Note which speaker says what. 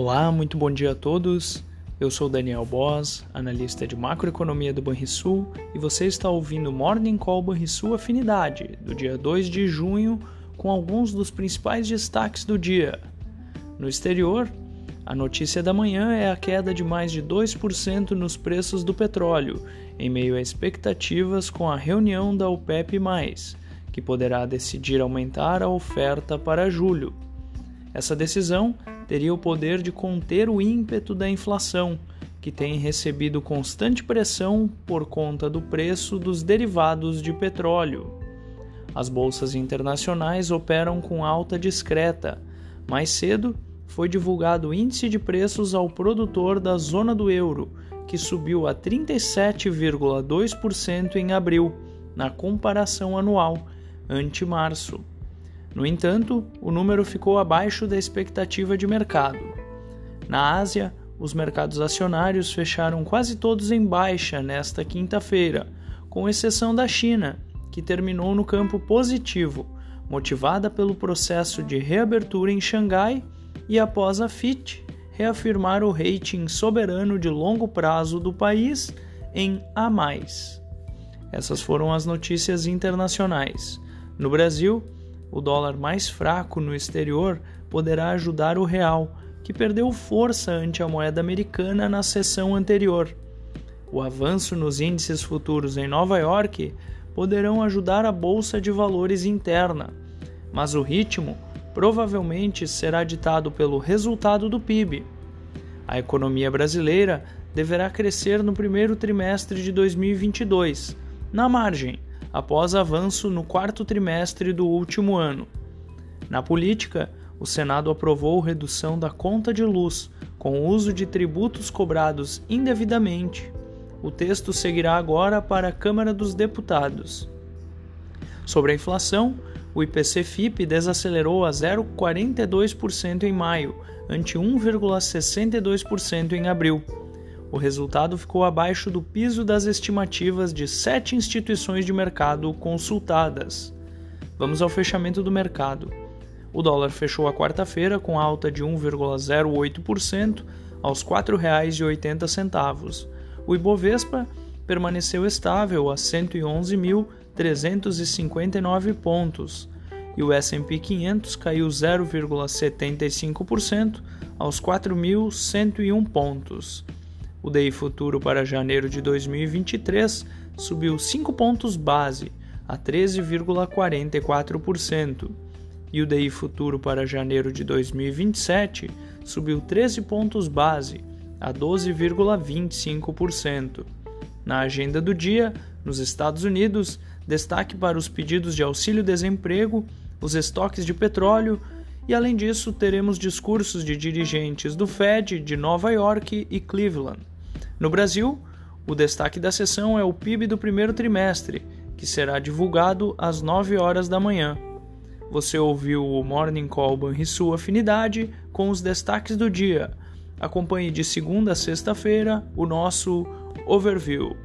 Speaker 1: Olá, muito bom dia a todos. Eu sou Daniel Boss, analista de macroeconomia do Banrisul, e você está ouvindo Morning Call Banrisul Afinidade, do dia 2 de junho, com alguns dos principais destaques do dia. No exterior, a notícia da manhã é a queda de mais de 2% nos preços do petróleo, em meio a expectativas com a reunião da OPEP+, que poderá decidir aumentar a oferta para julho. Essa decisão teria o poder de conter o ímpeto da inflação, que tem recebido constante pressão por conta do preço dos derivados de petróleo. As bolsas internacionais operam com alta discreta. Mais cedo, foi divulgado o índice de preços ao produtor da zona do euro, que subiu a 37,2% em abril, na comparação anual, ante março. No entanto, o número ficou abaixo da expectativa de mercado. Na Ásia, os mercados acionários fecharam quase todos em baixa nesta quinta-feira, com exceção da China, que terminou no campo positivo, motivada pelo processo de reabertura em Xangai e após a FIT reafirmar o rating soberano de longo prazo do país em A. Essas foram as notícias internacionais. No Brasil, o dólar mais fraco no exterior poderá ajudar o real, que perdeu força ante a moeda americana na sessão anterior. O avanço nos índices futuros em Nova York poderão ajudar a bolsa de valores interna, mas o ritmo provavelmente será ditado pelo resultado do PIB. A economia brasileira deverá crescer no primeiro trimestre de 2022, na margem, após avanço no quarto trimestre do último ano. Na política, o Senado aprovou redução da conta de luz com o uso de tributos cobrados indevidamente. O texto seguirá agora para a Câmara dos Deputados. Sobre a inflação, o IPC-FIP desacelerou a 0,42% em maio, ante 1,62% em abril o resultado ficou abaixo do piso das estimativas de sete instituições de mercado consultadas. Vamos ao fechamento do mercado. O dólar fechou a quarta-feira com alta de 1,08% aos R$ 4,80. O Ibovespa permaneceu estável a 111.359 pontos e o S&P 500 caiu 0,75% aos 4.101 pontos. O DI futuro para janeiro de 2023 subiu 5 pontos base a 13,44% e o DI futuro para janeiro de 2027 subiu 13 pontos base a 12,25%. Na agenda do dia, nos Estados Unidos, destaque para os pedidos de auxílio-desemprego, os estoques de petróleo e, além disso, teremos discursos de dirigentes do Fed de Nova York e Cleveland. No Brasil, o destaque da sessão é o PIB do primeiro trimestre, que será divulgado às 9 horas da manhã. Você ouviu o Morning Call Banrisul Afinidade com os destaques do dia. Acompanhe de segunda a sexta-feira o nosso overview.